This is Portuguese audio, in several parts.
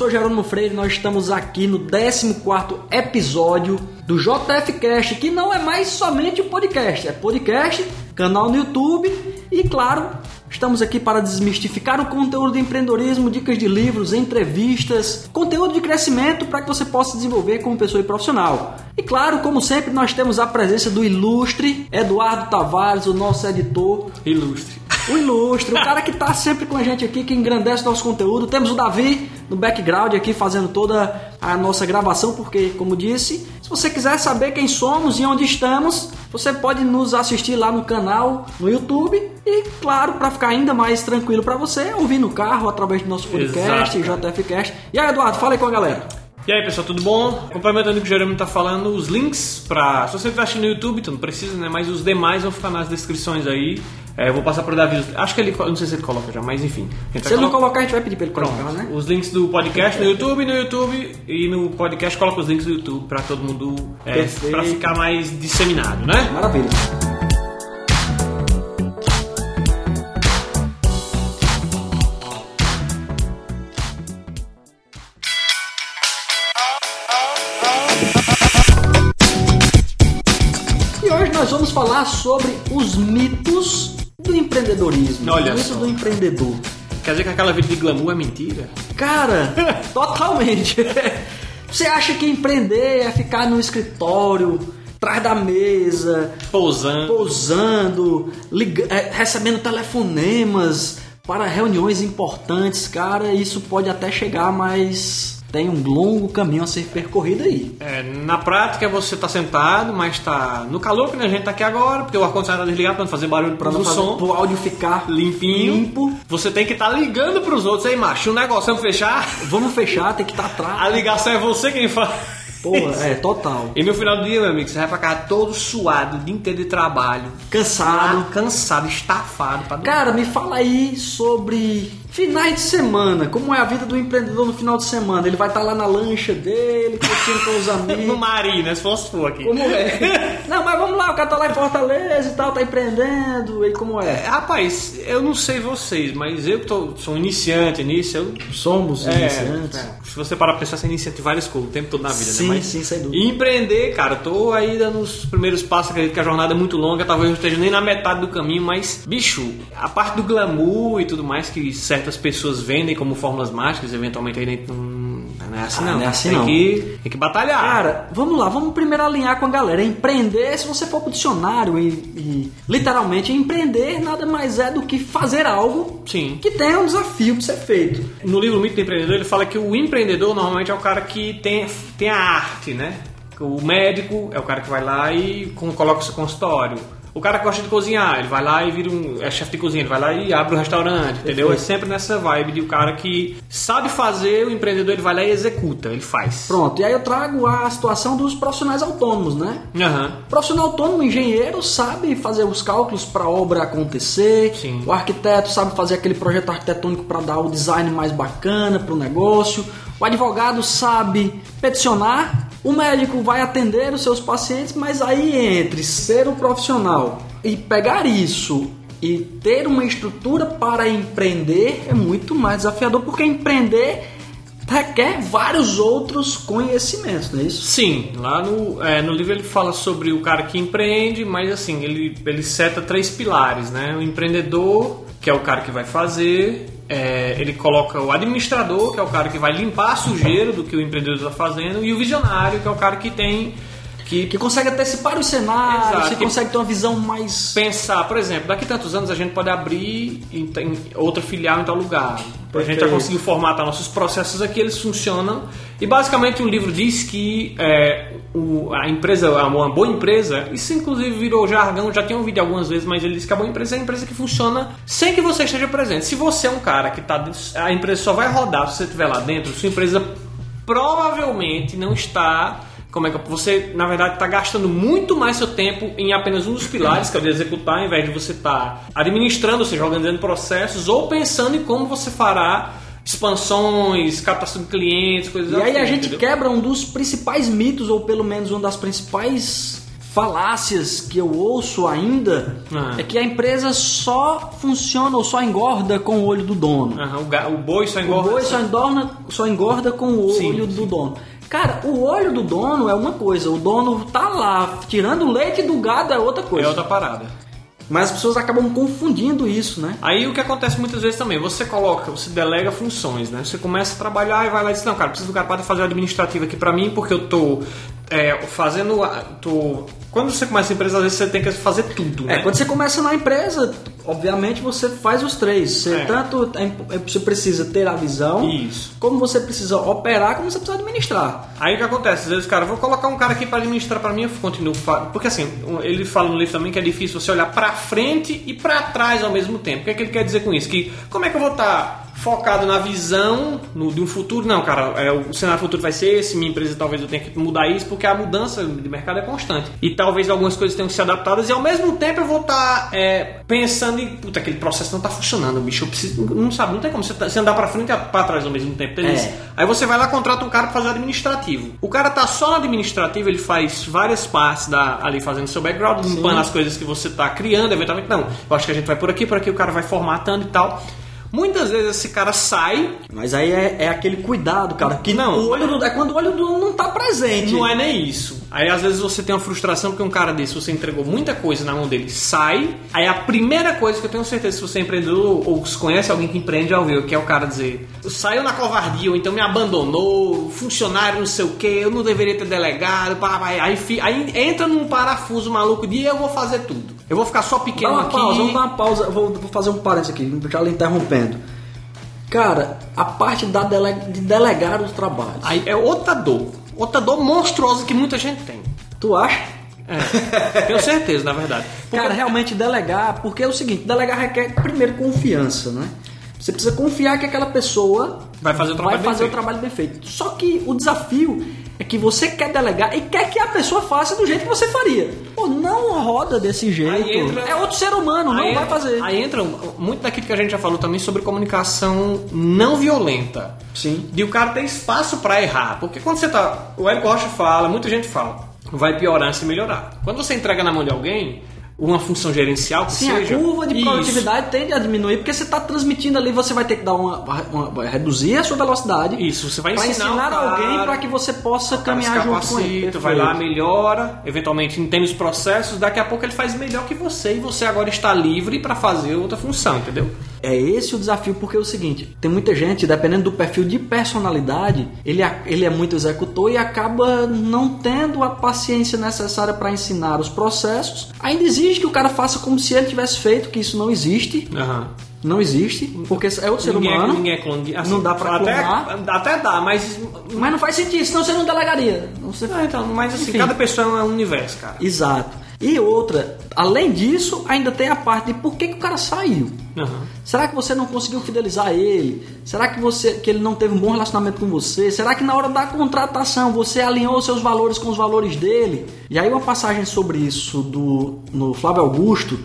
sou Jerônimo Freire, nós estamos aqui no 14 episódio do JF Cast, que não é mais somente um podcast, é podcast, canal no YouTube e, claro, estamos aqui para desmistificar o conteúdo de empreendedorismo, dicas de livros, entrevistas, conteúdo de crescimento para que você possa desenvolver como pessoa e profissional. E claro, como sempre, nós temos a presença do ilustre Eduardo Tavares, o nosso editor. Ilustre. O ilustre, o cara que está sempre com a gente aqui, que engrandece nosso conteúdo. Temos o Davi no background aqui fazendo toda a nossa gravação, porque, como disse, se você quiser saber quem somos e onde estamos, você pode nos assistir lá no canal no YouTube e, claro, para ficar ainda mais tranquilo para você, ouvir no carro através do nosso podcast, Exato. JFcast. E aí, Eduardo, fala aí com a galera. E aí pessoal, tudo bom? Complementando o que o Jeremy tá falando, os links pra. Se você tá assistindo no YouTube, tu não precisa, né? Mas os demais vão ficar nas descrições aí. É, eu vou passar pro Davi. Acho que ele. Não sei se ele coloca já, mas enfim. Se ele não colo- colocar, a gente vai pedir pra ele colocar, Pronto. né? Os links do podcast no YouTube, no YouTube e no podcast coloca os links do YouTube pra todo mundo. É, pra ficar mais disseminado, né? Maravilha. E hoje nós vamos falar sobre os mitos do empreendedorismo. Olha mitos só. do empreendedor. Quer dizer que aquela vida de glamour é mentira? Cara, totalmente. Você acha que empreender é ficar no escritório, atrás da mesa, Pousando. pousando, é, recebendo telefonemas para reuniões importantes, cara, isso pode até chegar, mas tem um longo caminho a ser percorrido aí. É, na prática você tá sentado, mas tá no calor que a gente tá aqui agora, porque o ar-condicionado tá desligado pra não fazer barulho Para para não o som. o áudio ficar limpinho. limpo. Você tem que estar ligando pros outros aí, macho. O negócio, vamos fechar? Vamos fechar, tem que estar A atrás. ligação é você quem faz. Porra, é, total. E no final do dia, meu amigo, você vai pra casa todo suado, o dia inteiro de trabalho. Cansado. cansado, estafado pra. Cara, me fala aí sobre finais de semana. Como é a vida do empreendedor no final de semana? Ele vai estar lá na lancha dele, curtindo com os No amigos. Mari, né? Se fosse for aqui. Como é? Não, mas vamos lá, o cara tá lá em Fortaleza e tal, tá empreendendo, e como É, é? rapaz, eu não sei vocês, mas eu que tô, sou iniciante nisso, eu. Somos É, iniciantes. é, se você parar pra pensar, você inicia de várias coisas o tempo todo na vida, Sim, né? Mas sim, sem dúvida. Empreender, cara, tô aí dando os primeiros passos, acredito que a jornada é muito longa, talvez eu esteja nem na metade do caminho, mas, bicho, a parte do glamour e tudo mais que certas pessoas vendem como fórmulas mágicas, eventualmente aí não não é assim Ah, não. não é assim tem não. Que, tem que batalhar. Cara, vamos lá, vamos primeiro alinhar com a galera. Empreender, se você for pro dicionário e, e literalmente empreender nada mais é do que fazer algo Sim. que tenha um desafio pra ser feito. No livro Mito do Empreendedor, ele fala que o empreendedor normalmente é o cara que tem, tem a arte, né? O médico é o cara que vai lá e coloca o seu consultório. O cara gosta de cozinhar, ele vai lá e vira um é chefe de cozinha, ele vai lá e abre um restaurante, entendeu? É Perfeito. sempre nessa vibe de o cara que sabe fazer, o empreendedor ele vai lá e executa, ele faz. Pronto, e aí eu trago a situação dos profissionais autônomos, né? Aham. O profissional autônomo, engenheiro, sabe fazer os cálculos para a obra acontecer. Sim. O arquiteto sabe fazer aquele projeto arquitetônico para dar o design mais bacana para o negócio. O advogado sabe peticionar. O médico vai atender os seus pacientes, mas aí entre ser um profissional e pegar isso e ter uma estrutura para empreender é muito mais desafiador, porque empreender requer vários outros conhecimentos, não é isso? Sim, lá no, é, no livro ele fala sobre o cara que empreende, mas assim, ele, ele seta três pilares, né? O empreendedor, que é o cara que vai fazer, é, ele coloca o administrador, que é o cara que vai limpar a sujeira do que o empreendedor está fazendo, e o visionário, que é o cara que tem que, que consegue antecipar os cenários, Exato. que Que- consegue ter uma visão mais. pensar, por exemplo, daqui a tantos anos a gente pode abrir em, em outra filial em tal lugar. A gente já Perfeito. conseguiu formatar nossos processos aqui, eles funcionam. E basicamente o livro diz que é, o- a empresa, uma boa empresa, isso inclusive virou jargão, já tenho ouvido algumas vezes, mas ele diz que a boa empresa é a empresa que funciona sem que você esteja presente. Se você é um cara que está a empresa só vai rodar se você estiver lá dentro, sua empresa provavelmente não está como é que você, na verdade, está gastando muito mais seu tempo em apenas um dos pilares, que é o de executar, ao invés de você estar administrando, ou seja, organizando processos, ou pensando em como você fará expansões, captação de clientes, coisas E aí assim, a gente entendeu? quebra um dos principais mitos, ou pelo menos uma das principais falácias que eu ouço ainda Ah. é que a empresa só funciona ou só engorda com o olho do dono. Aham, o, o boi só O engorda. boi só engorda, só engorda com o Sim, olho do dono. Cara, o olho do dono é uma coisa, o dono tá lá tirando o leite do gado é outra coisa. É outra parada. Mas as pessoas acabam confundindo isso, né? Aí o que acontece muitas vezes também, você coloca, você delega funções, né? Você começa a trabalhar e vai lá e diz, não, cara, preciso do cara para fazer o administrativo aqui pra mim, porque eu tô é, fazendo. Tô... Quando você começa a empresa, às vezes você tem que fazer tudo, né? É, quando você começa na empresa, obviamente você faz os três. Você É. tanto é, você precisa ter a visão, Isso. como você precisa operar, como você precisa administrar. Aí o que acontece? Às vezes, cara, vou colocar um cara aqui para administrar para mim, eu continuo. Porque assim, ele fala no livro também que é difícil você olhar para frente e para trás ao mesmo tempo. O que, é que ele quer dizer com isso? Que como é que eu vou estar focado na visão no, de um futuro? Não, cara, é, o cenário futuro vai ser esse, minha empresa talvez eu tenha que mudar isso, porque a mudança de mercado é constante. E talvez algumas coisas tenham que ser adaptadas e ao mesmo tempo eu vou estar é, pensando em, puta, aquele processo não tá funcionando, bicho, eu preciso, não sabe, não tem como você, tá- você andar para frente e para trás ao mesmo tempo? É. Aí você vai lá contrata um cara para fazer administrativo. O cara tá só no administrativo, ele faz várias partes da, ali fazendo seu background, limpando as coisas que você tá criando, eventualmente não. Eu acho que a gente vai por aqui, por aqui, o cara vai formatando e tal. Muitas vezes esse cara sai, Mas aí é, é aquele cuidado, cara. Que Não. o olho do, é quando o olho do não tá presente. não é nem isso. Aí às vezes você tem uma frustração porque um cara desse, você entregou muita coisa na mão dele, sai. Aí a primeira coisa que eu tenho certeza, se você é empreendedor ou se conhece alguém que empreende, já ouviu, que é o cara dizer: saiu na covardia, ou então me abandonou, funcionário não sei o que, eu não deveria ter delegado. Aí, fi- aí entra num parafuso maluco de eu vou fazer tudo. Eu vou ficar só pequeno aqui. pausa, vamos dar uma pausa. Vou, vou fazer um parênteses aqui, já lhe interrompendo. Cara, a parte da dele, de delegar os trabalhos. Aí é outra dor. Outra dor monstruosa que muita gente tem. Tu acha? É, tenho certeza, na verdade. Porque- Cara, realmente delegar, porque é o seguinte, delegar requer primeiro confiança, né? Você precisa confiar que aquela pessoa Vai fazer o trabalho vai bem fazer o feito. trabalho bem feito. Só que o desafio é que você quer delegar e quer que a pessoa faça do jeito que você faria. Pô, não roda desse jeito. Entra- É outro ser humano, não Aí vai entra- fazer. Aí entra muito daquilo que a gente já falou também sobre comunicação não violenta. Sim. De o cara ter espaço pra errar. Porque quando você tá. O Érico Rocha fala, muita gente fala, vai piorar se melhorar. Quando você entrega na mão de alguém uma função gerencial que Sim, seja. a curva de isso. produtividade tende a diminuir porque você está transmitindo ali, você vai ter que dar uma, uma- reduzir a sua velocidade. Isso, você vai ensinar, ensinar cara, alguém para que você possa caminhar junto com ele. vai lá, melhora, eventualmente entende os processos, daqui a pouco ele faz melhor que você e você agora está livre para fazer outra função, entendeu? É esse o desafio, porque é o seguinte: tem muita gente, dependendo do perfil de personalidade, ele, ele é muito executor e acaba não tendo a paciência necessária para ensinar os processos. Ainda exige que o cara faça como se ele tivesse feito, que isso não existe. Aham. Não existe, porque é outro ser ninguém, humano. É, ninguém é clone. Assim, Não dá pra até, clonar. até dá, mas. Mas não faz sentido, senão você não delegaria. Não você... Ah, então, mas assim, Enfim. cada pessoa é um universo, cara. Exato. E outra, além disso, ainda tem a parte de por que, que o cara saiu. Aham. Será que você não conseguiu fidelizar ele? Será que você que ele não teve um bom relacionamento com você? Será que na hora da contratação você alinhou seus valores com os valores dele? E aí uma passagem sobre isso do no Flávio Augusto,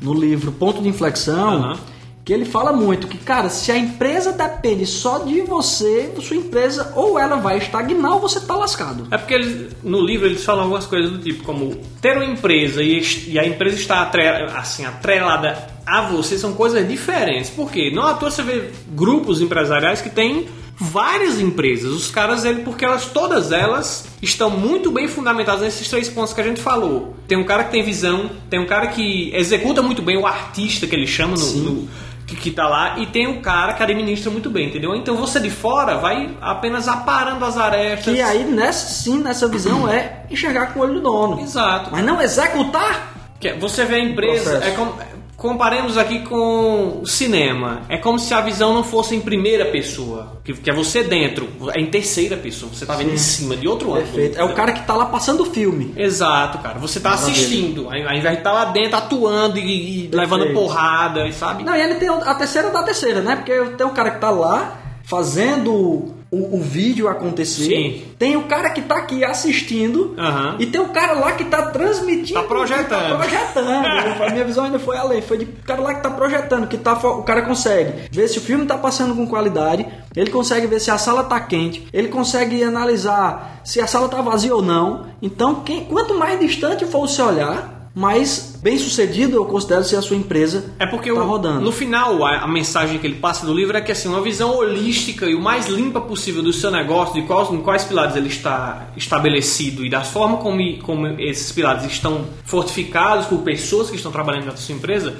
no livro Ponto de Inflexão, Aham. Que ele fala muito que, cara, se a empresa depende só de você, sua empresa ou ela vai estagnar ou você tá lascado. É porque eles, no livro eles falam algumas coisas do tipo como ter uma empresa e, e a empresa está atre, assim, atrelada a você são coisas diferentes. Por quê? Não à toa você vê grupos empresariais que têm várias empresas. Os caras, ele, porque elas todas elas estão muito bem fundamentadas nesses três pontos que a gente falou. Tem um cara que tem visão, tem um cara que executa muito bem o artista que ele chama no, no- que, que tá lá e tem um cara que administra muito bem, entendeu? Então você de fora vai apenas aparando as arestas. Que aí, nessa, sim, nessa visão é enxergar com o olho do dono. Exato. Mas não executar? Que é- Você vê a empresa, é como, comparemos aqui com o cinema. É como se a visão não fosse em primeira pessoa, que, que é você dentro, é em terceira pessoa. Você tá vendo em cima de outro ângulo. Perfeito. É o cara que tá lá passando o filme. Exato, cara. Você tá Maravilha. assistindo, ao invés de estar lá dentro atuando e, e levando porrada, e sabe? Não, e ele tem a terceira da terceira, né? Porque tem o cara que tá lá fazendo o, o vídeo acontecer. Sim. Tem o cara que tá aqui assistindo Aham. e tem o cara lá que tá transmitindo. Tá projetando. Tá projetando. a minha visão ainda foi além. Foi de cara lá que tá projetando, que tá, o cara consegue ver se o filme tá passando com qualidade, ele consegue ver se a sala tá quente, ele consegue analisar se a sala tá vazia ou não. Então, quem, quanto mais distante for você olhar, mais bem sucedido eu considero ser a sua empresa É porque tá o- rodando. no final a, a mensagem que ele passa do livro é que assim, uma visão holística e o mais limpa possível do seu negócio, de quais, em quais pilares ele está estabelecido e da forma como, como esses pilares estão fortificados por pessoas que estão trabalhando na sua empresa,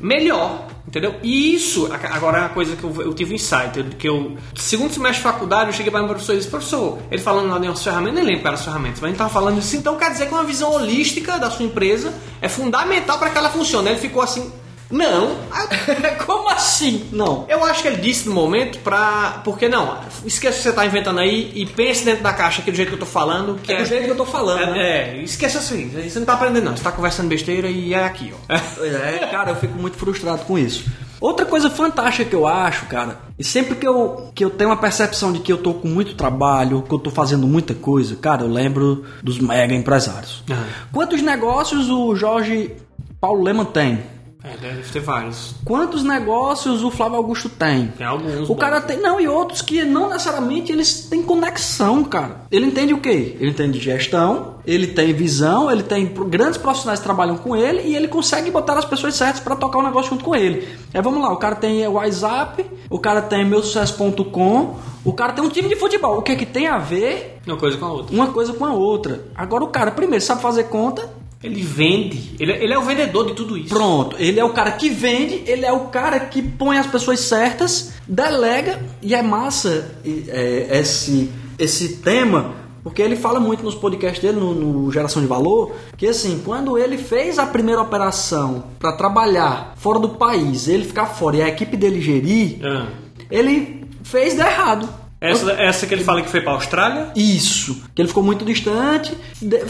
melhor. Entendeu? E isso, agora é uma coisa que eu, eu tive um insight, que eu, segundo semestre de faculdade, eu cheguei para meu professor e disse, professor, ele falando lá de umas ferramentas, nem lembro quais eram as ferramentas, mas ele estava falando isso, então quer dizer que uma visão holística da sua empresa é fundamental para que ela funcione. Ele ficou assim, não, Como assim? Não. eu acho que ele disse no momento pra. Porque não, esqueça o que você tá inventando aí e pense dentro da caixa aqui do jeito que eu tô falando. Que É do jeito que eu tô falando, é, né? é, esqueça isso aí. Você não tá aprendendo, não. Você tá conversando besteira e é aqui, ó. É, cara, eu fico muito frustrado com isso. Outra coisa fantástica que eu acho, cara, e sempre que eu, que eu tenho uma percepção de que eu tô com muito trabalho, que eu tô fazendo muita coisa, cara, eu lembro dos mega empresários. Ah. Quantos negócios o Jorge Paulo Leman tem? É, deve ter vários. Quantos negócios o Flávio Augusto tem? Tem alguns. O bons. cara tem. Não, e outros que não necessariamente eles têm conexão, cara. Ele entende o quê? Ele entende gestão, ele tem visão, ele tem grandes profissionais que trabalham com ele e ele consegue botar as pessoas certas para tocar o negócio junto com ele. É, vamos lá, o cara tem WhatsApp, o cara tem meusucesso.com, o cara tem um time de futebol. O que é que tem a ver Uma coisa com a outra. uma coisa com a outra? Agora o cara, primeiro, sabe fazer conta, Ele vende. Ele, ele é o vendedor de tudo isso. Pronto, ele é o cara que vende, ele é o cara que põe as pessoas certas, delega e é massa é, esse, esse tema, porque ele fala muito nos podcasts dele, no, no Geração de Valor, que assim, quando ele fez a primeira operação para trabalhar fora do país, ele ficar fora e a equipe dele gerir, Ah. ele fez dar errado. Essa, essa que ele fala que foi pra Austrália. Isso, que ele ficou muito distante,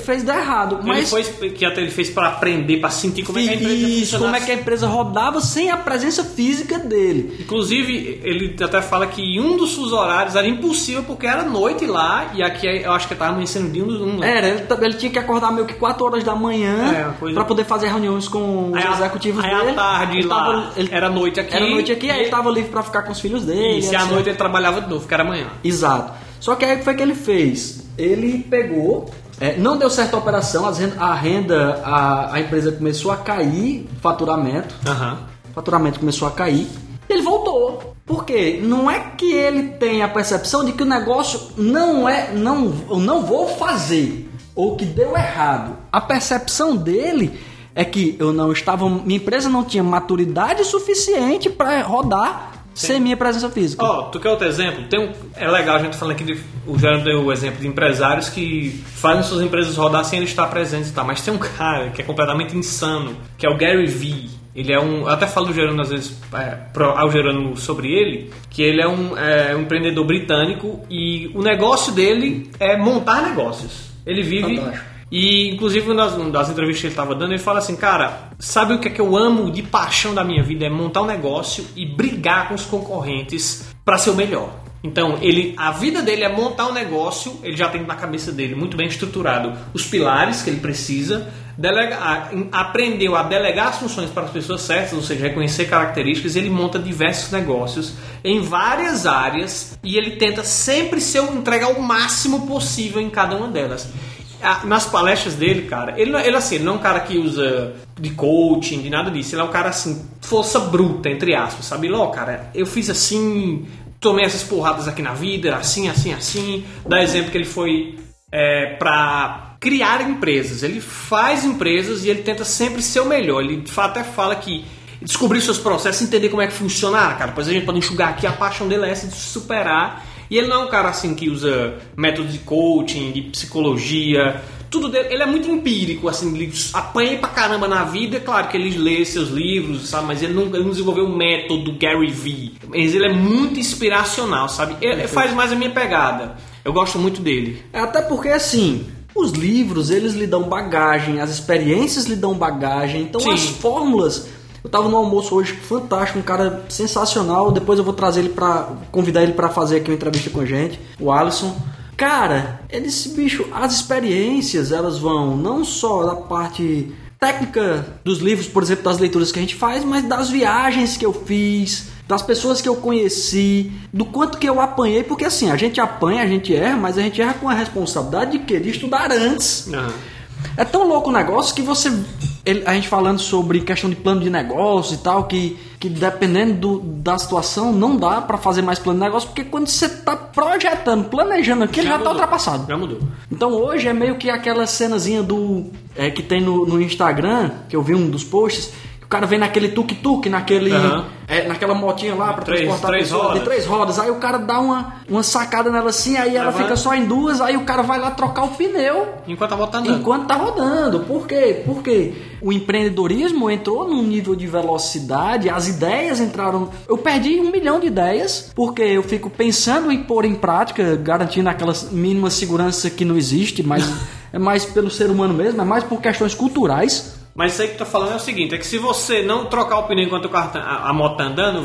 fez dar errado. Ele Mas foi, que até ele fez pra aprender, pra sentir como é que a empresa Isso, como é que a empresa rodava sem a presença física dele. Inclusive, ele até fala que em um dos fusos horários era impossível porque era noite lá e aqui eu acho que tava amanhecendo de um dos um. Era, ele, ele tinha que acordar meio que 4 horas da É, manhã coisa- pra poder fazer reuniões com os Aí, executivos aí dele. à tarde Ele lá tava- ele- era noite aqui. Era noite aqui, e aí ele tava livre pra ficar com os filhos dele. E se à noite ele trabalhava de novo, que era amanhã. Exato. Só que aí o que foi que ele fez? Ele pegou, é, não deu certo a operação, as ren- a renda, a, a empresa começou a cair, faturamento, o faturamento começou a cair, ele voltou. Por quê? Não é que ele tem a percepção de que o negócio não é, não, eu não vou fazer, ou que deu errado. A percepção dele é que eu não estava, minha empresa não tinha maturidade suficiente para rodar sem minha presença física. Ó, tu quer outro exemplo? Tem um, é legal a gente falando aqui, de, o Geraldo deu o exemplo de empresários que fazem suas empresas rodar sem ele estar presente e tal, mas tem um cara que é completamente insano, que é o Gary Vee. Ele é um. Eu até falo do Gerando às vezes é, pro- ao Gerando sobre ele, que ele é um, é, um empreendedor britânico e o negócio dele é montar negócios. Ele vive. Fantástico. E, inclusive, uma das, entrevistas que ele estava dando, ele fala assim: Cara, sabe o que é que eu amo de paixão da minha vida? É montar um negócio e brigar com os concorrentes para ser o melhor. Então, ele, a vida dele é montar um negócio, ele já tem na cabeça dele muito bem estruturado os pilares que ele precisa, delega, aprendeu a delegar as funções para as pessoas certas, ou seja, reconhecer características, ele monta diversos negócios em várias áreas e ele tenta sempre ser, entregar o máximo possível em cada uma delas. Ah, nas palestras dele, cara, ele, ele assim, ele não é um cara que usa de coaching, de nada disso. Ele é um cara assim, força bruta, entre aspas, sabe? Ele, ó, cara, eu fiz assim, tomei essas porradas aqui na vida, assim, assim, assim. Dá exemplo que ele foi é, pra criar empresas. Ele faz empresas e ele tenta sempre ser o melhor. Ele de fato, até fala que descobrir seus processos, entender como é que funciona, cara. Depois a gente pode enxugar aqui, a paixão dele é essa de superar. E ele não é um cara assim que usa métodos de coaching, de psicologia, tudo dele. Ele é muito empírico, assim, ele apanha pra caramba na vida. Claro que ele lê seus livros, sabe? Mas ele não, ele não desenvolveu o método Gary Vee. Mas ele é muito inspiracional, sabe? Ele faz mais a minha pegada. Eu gosto muito dele. É, Até porque assim, os livros eles lhe dão bagagem, as experiências lhe dão bagagem, então Sim. as fórmulas. Eu tava no almoço hoje, fantástico, um cara sensacional. Depois eu vou trazer ele pra. convidar ele para fazer aqui uma entrevista com a gente, o Alisson. Cara, esse bicho, as experiências, elas vão não só da parte técnica dos livros, por exemplo, das leituras que a gente faz, mas das viagens que eu fiz, das pessoas que eu conheci, do quanto que eu apanhei, porque assim, a gente apanha, a gente erra, mas a gente erra com a responsabilidade de querer estudar antes. Uhum. É tão louco o negócio que você. ele- a gente falando sobre questão de plano de negócio e tal, que, que dependendo do- da situação, não dá pra fazer mais plano de negócio, porque quando você tá projetando, planejando aquilo, já, tá mudou. ultrapassado. Já mudou. Então hoje é meio que aquela cenazinha do. é, que tem no, no Instagram, que eu vi um dos posts, o cara vem naquele tuk-tuk, naquele. Aham. é, naquela motinha lá pra Três- transportar três pessoas, rodas. de três rodas. Aí o cara dá uma, uma sacada nela assim, aí ela Aham. fica só em duas, aí o cara vai lá trocar o pneu. Enquanto tá andando. Enquanto tá rodando. Por quê? Porque o empreendedorismo entrou num nível de velocidade, as ideias entraram. Eu perdi um milhão de ideias, porque eu fico pensando em pôr em prática, garantindo aquela mínima segurança que não existe, mas é mais pelo ser humano mesmo, é mais por questões culturais. Mas isso aí que eu tô falando é o seguinte: é que se você não trocar o pneu enquanto o carro tá- a, a moto tá andando,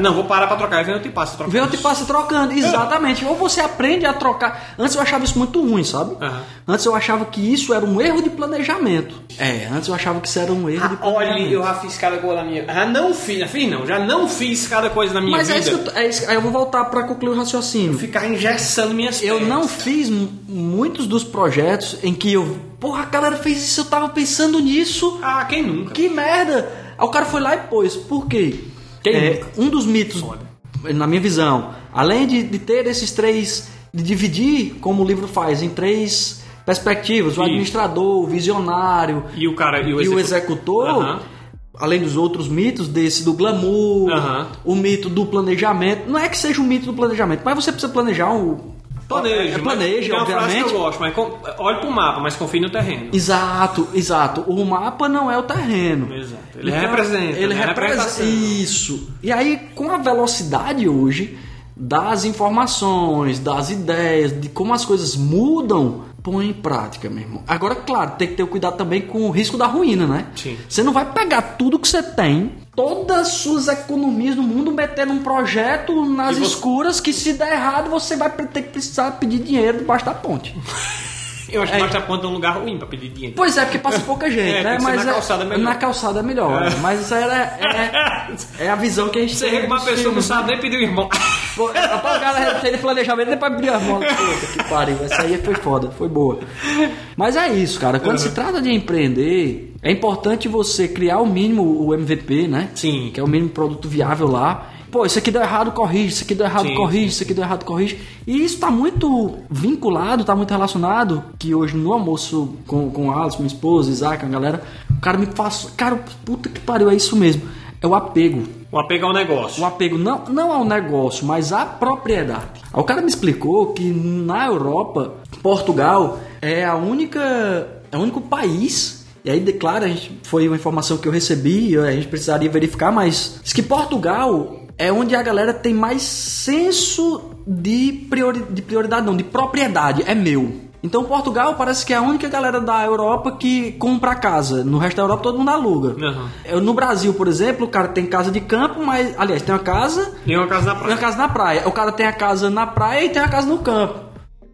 não, vou parar pra trocar, aí vem outro e passa. troca Vê o te isso. passa trocando, exatamente. Ou você aprende a trocar. Antes eu achava isso muito ruim, sabe? Aham. Antes eu achava que isso era um erro de planejamento. É, antes eu achava que isso era um erro de Ah, Olha, planejamento. eu já fiz cada coisa na minha. Já não fiz, já fiz não, já não fiz cada coisa na minha Mas vida. é isso, que eu, é isso, aí eu vou voltar para concluir o raciocínio. Ficar engessando minhas Eu pernas. não fiz muitos dos projetos em que eu. Porra, a galera fez isso, eu tava pensando nisso. Ah, quem nunca? Que merda! Aí o cara foi lá e pôs. Por quê? Quem É, nunca? um dos mitos, Foda. na minha visão, além de, de ter esses três. de dividir, como o livro faz, em três perspectivas: o administrador, o visionário E o cara e o, e o executor. além dos outros mitos, desse do glamour, o mito do planejamento. Não é que seja o mito do planejamento, mas você precisa planejar um. Planeja, É, planeja, mas tem uma frase obviamente. que eu gosto, mas olhe pro mapa, mas confie no terreno. Exato, exato. O mapa não é o terreno. Exato. Ele representa, Ele né? representa. Isso. E aí, com a velocidade hoje das informações, das ideias, de como as coisas mudam, põe em prática, meu irmão. Agora, claro, tem que ter cuidado também com o risco da ruína, né? Sim. Você não vai pegar tudo que você tem, todas as suas economias no mundo, meter num projeto nas você- escuras que se der errado, você vai ter que precisar pedir dinheiro debaixo da ponte. Eu acho que É. mais a ponta é um lugar ruim pra pedir dinheiro. Pois é, porque passa pouca gente, É, né? que Mas na calçada é melhor. Na calçada é melhor. Mas isso aí é, é, é a visão que a gente Você tem. vê que uma pessoa não filmes, né? sabe nem pedir o irmão. Rapaz, o cara tem planejamento depois abrir as mãos. Puta que pariu. Essa aí foi foda, foi boa. Mas é isso, cara. Quando se trata de empreender, é importante você criar o mínimo, o MVP, né? Sim. Que é o mínimo produto viável lá. Pô, isso aqui deu errado, corrige. Isso aqui deu errado, Sim, corrige. sim. Isso aqui deu errado, corrige. E isso tá muito vinculado, tá muito relacionado. Que hoje no almoço com, com o Alisson, minha esposa, Isaac, a galera, o cara me faz. Cara, puta que pariu, é isso mesmo. É o apego. O apego ao negócio. O apego não, não ao negócio, mas à propriedade. Aí o cara me explicou que na Europa, Portugal é a única, é o único país. E aí, declara, a gente, foi uma informação que eu recebi, a gente precisaria verificar, mas diz que Portugal é onde a galera tem mais senso de, priori, de prioridade, não, de propriedade. É meu. Então Portugal parece que é a única galera da Europa que compra casa. No resto da Europa todo mundo aluga. Uhum. No Brasil, por exemplo, o cara tem casa de campo, mas. Aliás, tem uma casa E uma casa na e uma praia. casa na praia. O cara tem a casa na praia e tem a casa no campo.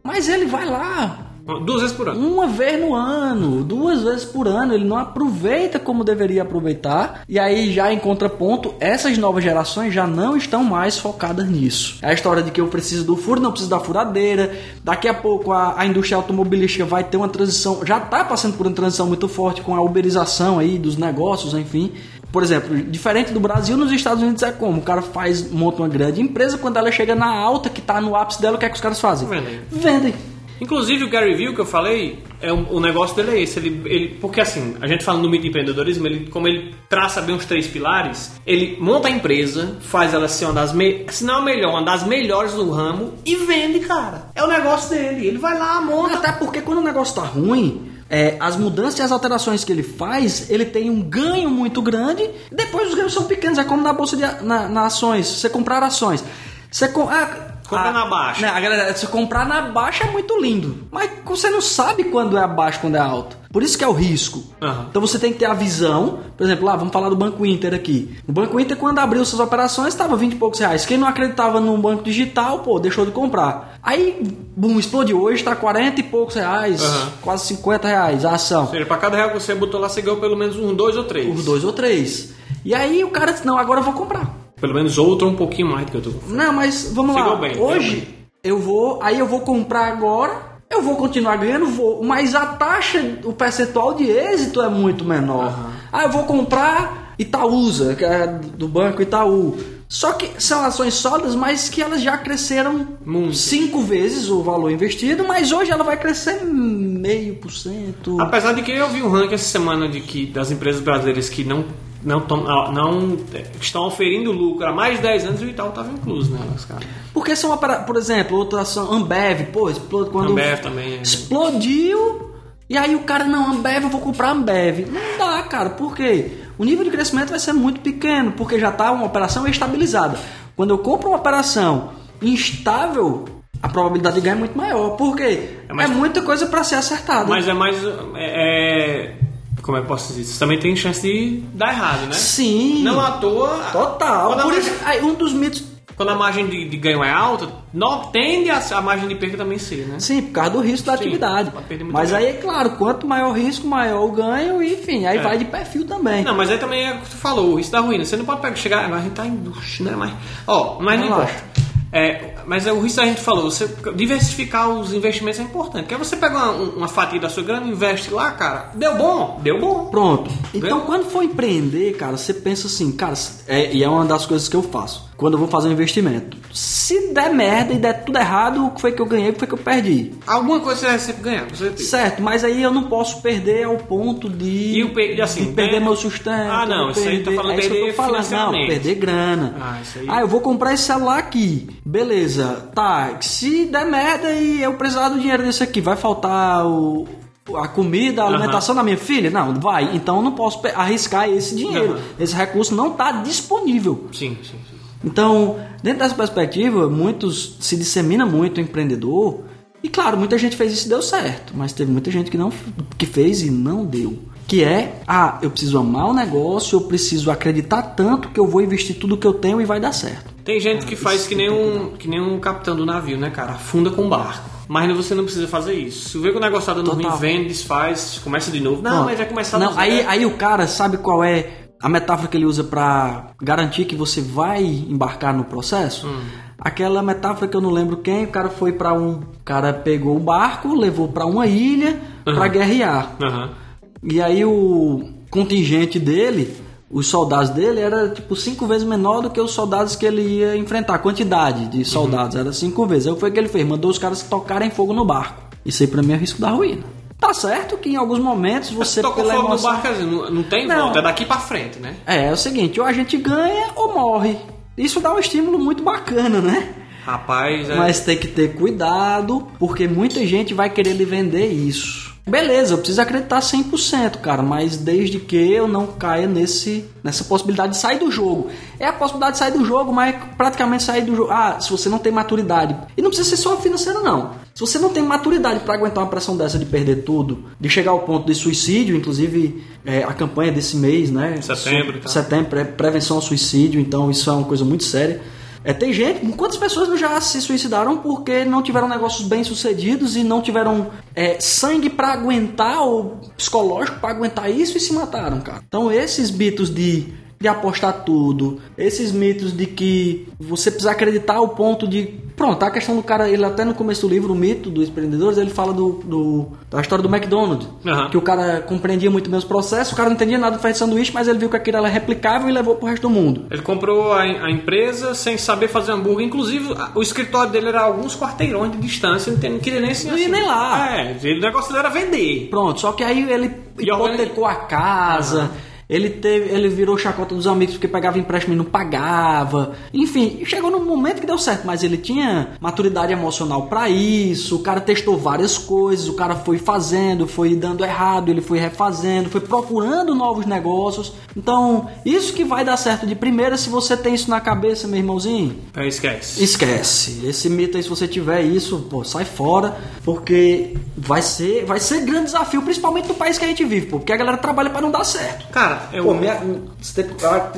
Mas ele vai lá Duas vezes por ano. uma vez no ano, duas vezes por ano. Ele não aproveita como deveria aproveitar. E aí, já em contraponto, essas novas gerações já não estão mais focadas nisso. É a história de que eu preciso do furo, não preciso da furadeira. Daqui a pouco a, a indústria automobilística vai ter uma transição, já está passando por uma transição muito forte com a uberização aí dos negócios, enfim. Por exemplo, diferente do Brasil, nos Estados Unidos é como? O cara faz, monta uma grande empresa, quando ela chega na alta, que está no ápice dela, o que é que os caras fazem? Vendem. Vendem. Inclusive o Gary Vee que eu falei, é um- o negócio dele é esse. Ele, ele, porque assim, a gente falando do mito de empreendedorismo, ele, como ele traça bem os três pilares, ele monta a empresa, faz ela ser uma das me, se não a melhor, uma das melhores do ramo e vende, cara. É o negócio dele. Ele vai lá, monta. Até porque quando o negócio tá ruim, é, as mudanças e as alterações que ele faz, ele tem um ganho muito grande, depois os ganhos são pequenos, é como na bolsa de na, na ações, você comprar ações. Você ah, Compra Ah, na baixa. Não, a galera, se comprar na baixa é muito lindo. Mas você não sabe quando é baixo quando é alto. Por isso que é o risco. Aham. Então você tem que ter a visão. Por exemplo, lá, vamos falar do Banco Inter aqui. O Banco Inter, quando abriu suas operações, estava 20 e poucos reais. Quem não acreditava no banco digital, pô, deixou de comprar. Aí, boom, explodiu. Hoje está 40 e poucos reais, Aham. quase 50 reais a ação. Ou seja, pra cada real que você botou lá, você ganhou pelo menos um, dois ou três. Por dois ou três. E aí o cara disse, não, agora eu vou comprar. Pelo menos outro um pouquinho mais do que eu tô. Não, mas vamos Chegou lá. bem, Hoje bem. eu vou, aí eu vou comprar agora, eu vou continuar ganhando, vou, mas a taxa, o percentual de êxito é muito menor. Ah, eu vou comprar Itaúsa, que é do banco Itaú. Só que são ações sólidas, mas que elas já cresceram Muito. cinco vezes o valor investido, mas hoje ela vai crescer meio por cento. Apesar de que eu vi um ranking essa semana de que das empresas brasileiras que não não, tom- ah, não eh, estão oferindo lucro há mais de 10 anos e o Itaú estava incluso nelas, cara. Porque são, por exemplo, outra ação, Ambev, pô, explode quando Ambev também, é. explodiu. E aí o cara, não, Ambev, eu vou comprar Ambev. Não dá, cara, por quê? O nível de crescimento vai ser muito pequeno, porque já está uma operação estabilizada. Quando eu compro uma operação instável, a probabilidade de ganhar é muito maior. Por quê? É, É mais- muita coisa para ser acertada. Mas é mais. É, é- como é que posso dizer? Isso também tem chance de dar errado, né? Sim. Não à toa. Total. Por margem, isso, um dos mitos quando a margem de, de ganho é alta, não, tende a, a margem de perda também ser, né? Sim, por causa do risco da Sim, atividade. Mas ganho. aí, é claro, quanto maior o risco, maior o ganho, e, enfim, aí É. vai de perfil também. Não, mas aí também é o que tu falou, o risco da ruína. Você não pode pegar, chegar, agora a gente tá em luxo, né? Mas, ó, mas não Relaxa. importa. É, mas é o risco da gente falou, você diversificar os investimentos é importante. Porque você pega uma, uma fatia da sua grana, investe lá, cara, deu bom, deu bom. Pronto. Então, Viu? quando for empreender, cara, você pensa assim, cara, é, e é uma das coisas que eu faço. Quando eu vou fazer um investimento. Se der merda e der tudo errado, o que foi que eu ganhei, o que foi que eu perdi? Alguma coisa você vai sempre ganhar, com certeza. Certo, mas aí eu não posso perder ao ponto de, E pe- assim, de perder ganha- meu sustento. Ah, não, isso aí tá falando é isso que eu perder tô falando. Não, perder grana. Ah, isso aí- Ah, eu vou comprar esse celular aqui. Beleza, tá. Se der merda e eu precisar do dinheiro desse aqui, vai faltar o, a comida, a alimentação da minha filha? Não, vai. Então eu não posso arriscar esse dinheiro. Aham. Esse recurso não está disponível. Sim, sim, sim. Então, dentro dessa perspectiva, muitos se dissemina muito o empreendedor. E claro, muita gente fez isso e deu certo, mas teve muita gente que não que fez e não deu. Que é, ah, eu preciso amar o negócio, eu preciso acreditar tanto que eu vou investir tudo que eu tenho e vai dar certo. Tem gente que faz que nem, um, que nem um capitão do navio, né, cara? Afunda com o barco. Mas você não precisa fazer isso. Se vê que o negócio tá dando ruim, vende, desfaz, começa de novo. Não, Pronto. mas vai começar Não, do aí, zero. aí o cara sabe qual é a metáfora que ele usa pra garantir que você vai embarcar no processo? Hum. Aquela metáfora que eu não lembro quem, o cara foi pra um, o cara pegou um barco, levou pra uma ilha pra Uhum. guerrear. Aham. E aí o contingente dele, os soldados dele era tipo cinco vezes menor do que os soldados que ele ia enfrentar. A quantidade de soldados era cinco vezes. Aí foi o que ele fez, mandou os caras tocarem fogo no barco. Isso aí pra mim é risco da ruína. Tá certo que em alguns momentos você Tocou pela fogo no emoção... barco, quer dizer, não, não tem Não. volta, é daqui pra frente, né? É, é o seguinte, ou a gente ganha ou morre. Isso dá um estímulo muito bacana, né? Rapaz, é... Mas tem que ter cuidado, porque muita gente vai querer lhe vender isso. Beleza, eu preciso acreditar 100%, cara, mas desde que eu não caia nesse, nessa possibilidade de sair do jogo. É a possibilidade de sair do jogo, mas praticamente sair do jogo. Ah, se você não tem maturidade. E não precisa ser só financeira, não. Se você não tem maturidade para aguentar uma pressão dessa de perder tudo, de chegar ao ponto de suicídio, inclusive é, a campanha desse mês, né? Setembro tal. Setembro, pre- prevenção ao suicídio, então isso é uma coisa muito séria. É, tem gente, quantas pessoas já se suicidaram porque não tiveram negócios bem sucedidos e não tiveram é, sangue pra aguentar ou psicológico pra aguentar isso e se mataram, cara. Então esses mitos de, de apostar tudo, esses mitos de que você precisa acreditar ao ponto de. Pronto, a questão do cara, ele até no começo do livro, o mito dos empreendedores, ele fala do, do- da história do McDonald's. Aham. Que o cara compreendia muito bem os processos, o cara não entendia nada de fazer sanduíche, mas ele viu que aquilo era replicável e levou pro resto do mundo. Ele comprou a, a empresa sem saber fazer hambúrguer. Inclusive, o escritório dele era alguns quarteirões de distância. Não, tem- não queria nem assim. Não ia nem lá. É, o negócio dele era vender. Pronto, só que aí ele hipotecou a casa. Ele teve, ele virou chacota dos amigos porque pegava empréstimo e não pagava. Enfim, chegou num momento que deu certo, mas ele tinha maturidade emocional para isso. O cara testou várias coisas, o cara foi fazendo, foi dando errado, ele foi refazendo, foi procurando novos negócios. Então, isso que vai dar certo de primeira se você tem isso na cabeça, meu irmãozinho. É, esquece. Esquece. Esse mito aí, se você tiver isso, pô, sai fora, porque vai ser, vai ser grande desafio, principalmente no país que a gente vive, pô, porque a galera trabalha para não dar certo. Cara, eu. Pô, minha- você-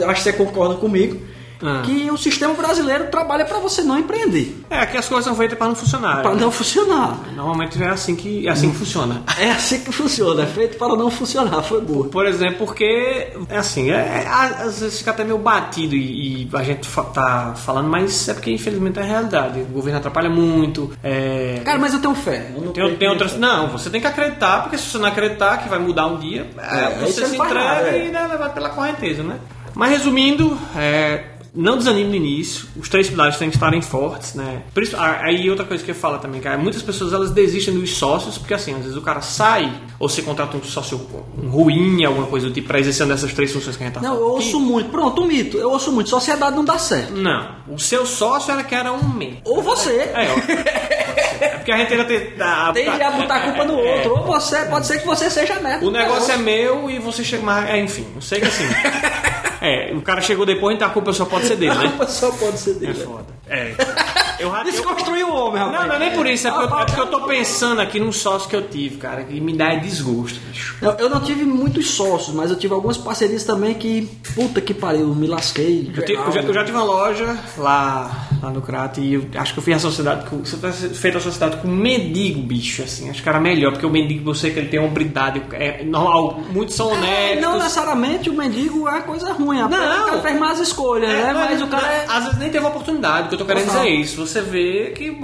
acho que você concorda comigo Ah. que o sistema brasileiro trabalha para você não empreender, É, aqui as coisas são feitas para não funcionar. para não funcionar. Normalmente é assim que, é assim que funciona. É assim que funciona, é feito para não funcionar, foi boa. Por exemplo, porque é assim, é, é, às vezes fica até meio batido e, e a gente tá falando, mas é porque infelizmente é a realidade. O governo atrapalha muito. É, Cara, mas eu tenho fé. Eu não tenho outras. Não, você tem que acreditar, porque se você não acreditar que vai mudar um dia, é, É, você se entrega é. e é levado pela correnteza, né? Mas resumindo, é, não desanime no início, os três pilares têm que estarem fortes, né? Por isso, ah, aí outra coisa que eu falo também, cara, muitas pessoas elas desistem dos sócios, porque assim, às vezes o cara sai, ou você contrata um sócio ruim, alguma coisa do tipo, pra exercer dessas três funções que a gente tá Não, falando. eu ouço muito. Pronto, um mito. Eu ouço muito. Sociedade não dá certo. Não, o seu sócio era que era um membro. Ou você. É, ó. é porque a gente ainda tem. a- Tem que botar a culpa no É, outro. Ou você, pode ser que você seja neto. O negócio é meu e você chega mais. É, enfim, eu sei que assim. é, o cara chegou depois, então a culpa só pode ser dele, A né? culpa só pode ser É dele. foda. É. Eu, eu, Desconstruir o homem, rapaz. não, não é nem por isso, é porque, eu, é porque eu tô pensando aqui num sócio que eu tive, cara, que me dá desgosto, bicho. Não, eu não tive muitos sócios, mas eu tive algumas parcerias também que, puta que pariu, me lasquei. Eu, tive- eu já, eu já tive uma loja lá, lá no Crato e eu acho que eu fiz a sociedade com. Eu tivesse feito a sociedade com um mendigo, bicho, assim, acho que era melhor, porque o mendigo eu sei que ele tem hombridade, é normal, muitos são É, honestos. não necessariamente o mendigo é coisa ruim, apenas Não. o cara fez mais escolhas, né? É, Mas o cara é. Às vezes nem teve oportunidade, o que eu tô querendo dizer é isso. Você vê que,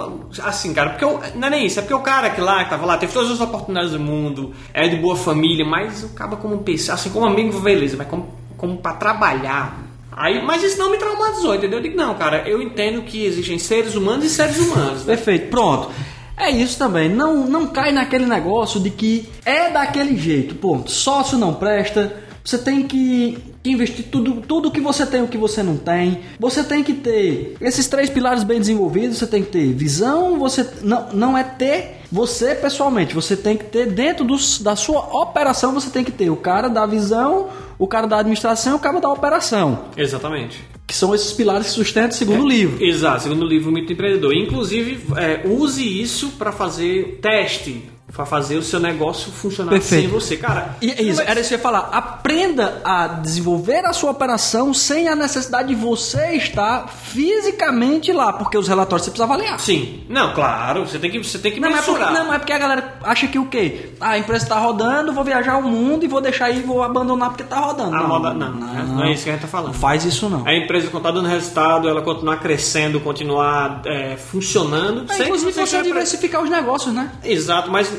assim, cara, porque eu- não é nem isso, é porque o cara que lá, que tava lá, teve todas as oportunidades do mundo, é de boa família, mas acaba como PC, assim, como amigo, beleza, mas como, como pra trabalhar. Aí, mas isso não me traumatizou, entendeu? Eu digo, não, cara, eu entendo que existem seres humanos e seres humanos. né? Perfeito, pronto. É isso também. Não, não cai naquele negócio de que é daquele jeito. Pô, sócio não presta. Você tem que, que investir tudo, tudo que você tem, o que você não tem. Você tem que ter esses três pilares bem desenvolvidos. Você tem que ter visão. Você não, não é ter você pessoalmente. Você tem que ter dentro dos, da sua operação. Você tem que ter o cara da visão, o cara da administração, e o cara da operação. Exatamente. Que são esses pilares que sustentam o segundo livro. Exato, segundo o livro Mito do Empreendedor. Inclusive, é, use isso para fazer teste, fazer o seu negócio funcionar Perfeito. sem você. Cara, E é isso, era isso que eu ia falar. Aprenda a desenvolver a sua operação sem a necessidade de você estar fisicamente lá, porque os relatórios você precisa avaliar. Sim. Não, claro, você tem que, você tem que Não, mas é porque, mensurar. não, é porque a galera acha que o quê? Ah, a empresa está rodando, vou viajar o mundo e vou deixar aí e vou abandonar porque está rodando. A não, moda- não, não é isso que a gente tá falando. Não faz isso não. A empresa quando tá dando resultado, ela continuar crescendo, continuar é, funcionando. É, sem inclusive você diversificar os negócios, né? Exato, mas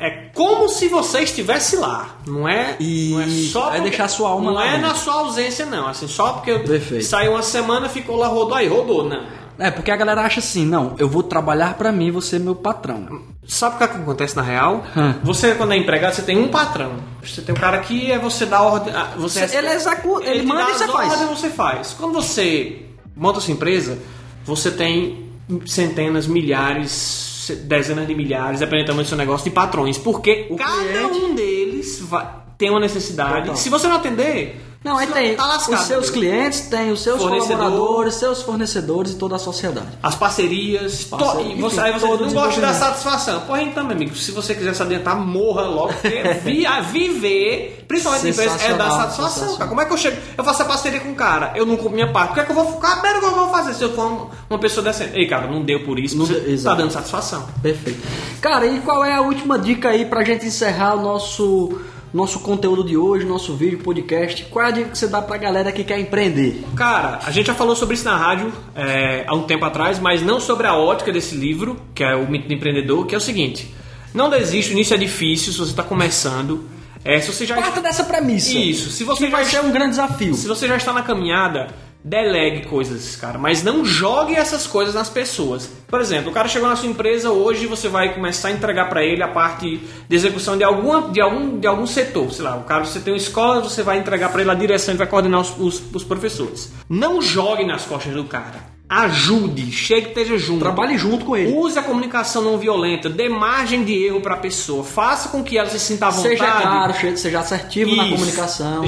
é como se você estivesse lá. Não é, não é só. é deixar sua alma Não lá é dentro. na sua ausência, não. Assim, só porque Perfeito. saiu uma semana, ficou lá, rodou aí, rodou, não. É, porque a galera acha assim, não, eu vou trabalhar pra mim, você é meu patrão. Sabe o que acontece na real? Hum. Você, quando é empregado, você tem um patrão. Você tem um cara que é você dá ordem. ah, Você Ele executa, ele te manda e você faz. ordens, você faz. Quando você monta sua empresa, você tem centenas, milhares, dezenas de milhares, dependendo do tamanho do seu negócio, de patrões. Porque O cada cliente- um deles vai, tem uma necessidade. Total. Se você não atender, Não, aí você tem tá lascado. os seus clientes, tem os seus Fornecedor. colaboradores, seus fornecedores e toda a sociedade. As parcerias, Parceria, e você, enfim, aí você não gosta de dar satisfação. Porra, então, meu amigo, se você quiser se adiantar, morra logo, porque via, viver, principalmente em empresa, é dar satisfação. Cara. Como é que eu chego? Eu faço a parceria com o cara, eu não compro minha parte. O que é que eu vou ficar? Primeiro que eu vou fazer se eu for um- uma pessoa decente? Ei, cara, não deu por isso, Não você deu- tá dando satisfação. Perfeito. Cara, e qual é a última dica aí pra gente encerrar o nosso, nosso conteúdo de hoje, nosso vídeo, podcast? Qual é a dica que você dá pra galera que quer empreender? Cara, a gente já falou sobre isso na rádio é, há um tempo atrás, mas não sobre a ótica desse livro, que é o Mito do Empreendedor, que é o seguinte: não desiste, o início é difícil, se você está começando. É, se você já Parta dessa premissa. Isso, se você que já vai ser um grande desafio. Se você já está na caminhada, delegue coisas, cara, mas não jogue essas coisas nas pessoas. Por exemplo, o cara chegou na sua empresa hoje, você vai começar a entregar para ele a parte de execução de alguma de algum de algum setor, sei lá, o cara você tem uma escola, você vai entregar para ele a direção, ele vai coordenar os, os, os professores. Não jogue nas costas do cara ajude, chegue, esteja junto. Trabalhe junto com ele. Use a comunicação não violenta, dê margem de erro para a pessoa, faça com que ela se sinta à vontade. Seja claro, seja assertivo isso, na comunicação.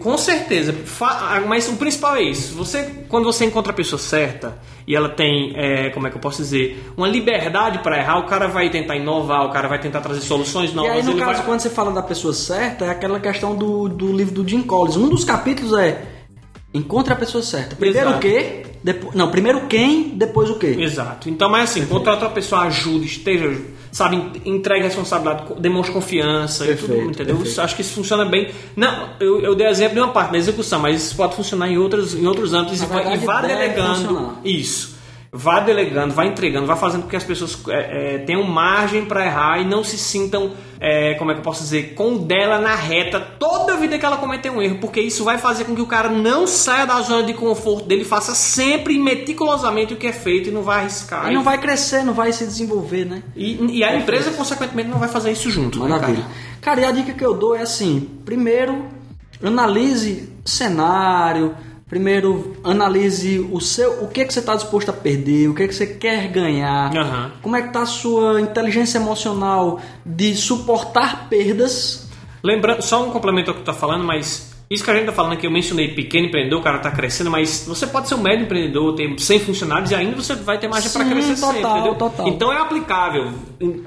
Com certeza. Mas o principal é isso. Você, quando você encontra a pessoa certa e ela tem, é, como é que eu posso dizer, uma liberdade para errar, o cara vai tentar inovar, o cara vai tentar trazer soluções novas. E aí, no caso, vai... quando você fala da pessoa certa, é aquela questão do, do livro do Jim Collins. Um dos capítulos é Encontre a pessoa certa. Primeiro Exato. o quê? Depois, não, primeiro quem, depois o quê. Exato. Então, mas assim, contrata a pessoa, ajude, esteja, sabe, entregue responsabilidade, demonstre confiança perfeito, e tudo, entendeu? Perfeito. Acho que isso funciona bem. Não, eu, eu dei exemplo de uma parte da execução, mas isso pode funcionar em outros, em outros âmbitos e, e vá delegando. Funcionar. Isso. Vá delegando, vá entregando, vá fazendo com que as pessoas é, é, tenham margem para errar e não se sintam é, como é que eu posso dizer, com dela na reta toda a vida que ela cometer um erro, porque isso vai fazer com que o cara não saia da zona de conforto dele, faça sempre meticulosamente o que é feito e não vai arriscar. E não vai crescer, não vai se desenvolver, né? E, e a empresa, consequentemente, não vai fazer isso junto. Né, Maravilha. Né, cara? cara, e a dica que eu dou é assim: primeiro, analise cenário Primeiro, analise o seu, o que, é que você está disposto a perder, o que, é que você quer ganhar, uhum. como é que está a sua inteligência emocional de suportar perdas. Lembrando, só um complemento ao que tu está falando, mas isso que a gente está falando aqui, eu mencionei pequeno empreendedor, o cara está crescendo, mas você pode ser um médio empreendedor, ter 100 funcionários e ainda você vai ter margem para crescer total, sempre, entendeu? Total. Então é aplicável.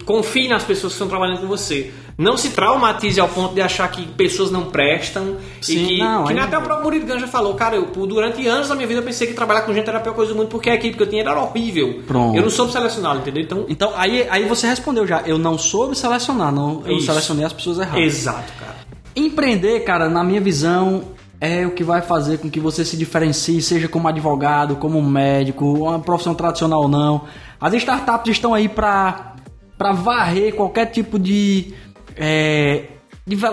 Confie nas pessoas que estão trabalhando com você. Não se traumatize ao ponto de achar que pessoas não prestam. Sim, e que, não, que nem até o próprio Murilo Ganja falou, cara, eu durante anos da minha vida eu pensei que trabalhar com gente era a pior coisa do mundo, porque a equipe que eu tinha era horrível. Pronto. Eu não soube selecionar, entendeu? Então, então aí, aí você respondeu já, eu não soube selecionar, não, eu Isso. selecionei as pessoas erradas. Exato, cara. Empreender, cara, na minha visão, é o que vai fazer com que você se diferencie, seja como advogado, como médico, uma profissão tradicional ou não. As startups estão aí para para varrer qualquer tipo de, é,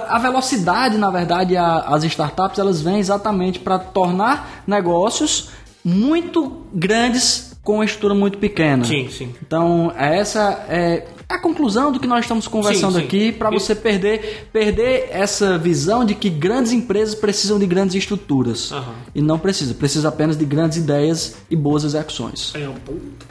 a velocidade, na verdade, a, as startups elas vêm exatamente para tornar negócios muito grandes com uma estrutura muito pequena. Sim, sim. Então, essa é a conclusão do que nós estamos conversando sim, sim. aqui para você perder perder essa visão de que grandes empresas precisam de grandes estruturas. Uhum. e não precisa. Precisa apenas de grandes ideias e boas execuções. É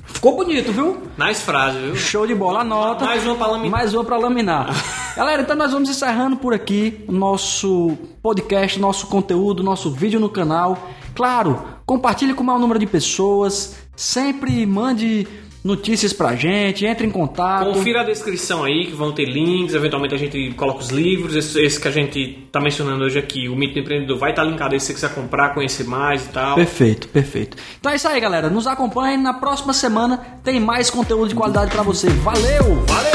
ficou bonito viu? Nice frase viu? Show de bola anota. Mais uma para laminar. Mais uma para laminar. Galera então nós vamos encerrando por aqui nosso podcast nosso conteúdo nosso vídeo no canal. Claro compartilhe com o maior número de pessoas. Sempre mande notícias pra gente, entre em contato. Confira a descrição aí, que vão ter links, eventualmente a gente coloca os livros, esse, esse que a gente tá mencionando hoje aqui, o Mito do Empreendedor, vai estar tá linkado aí se você quiser comprar, conhecer mais e tal. Perfeito, perfeito. Então é isso aí, galera. Nos acompanhe, na próxima semana tem mais conteúdo de qualidade para você. Valeu! Valeu!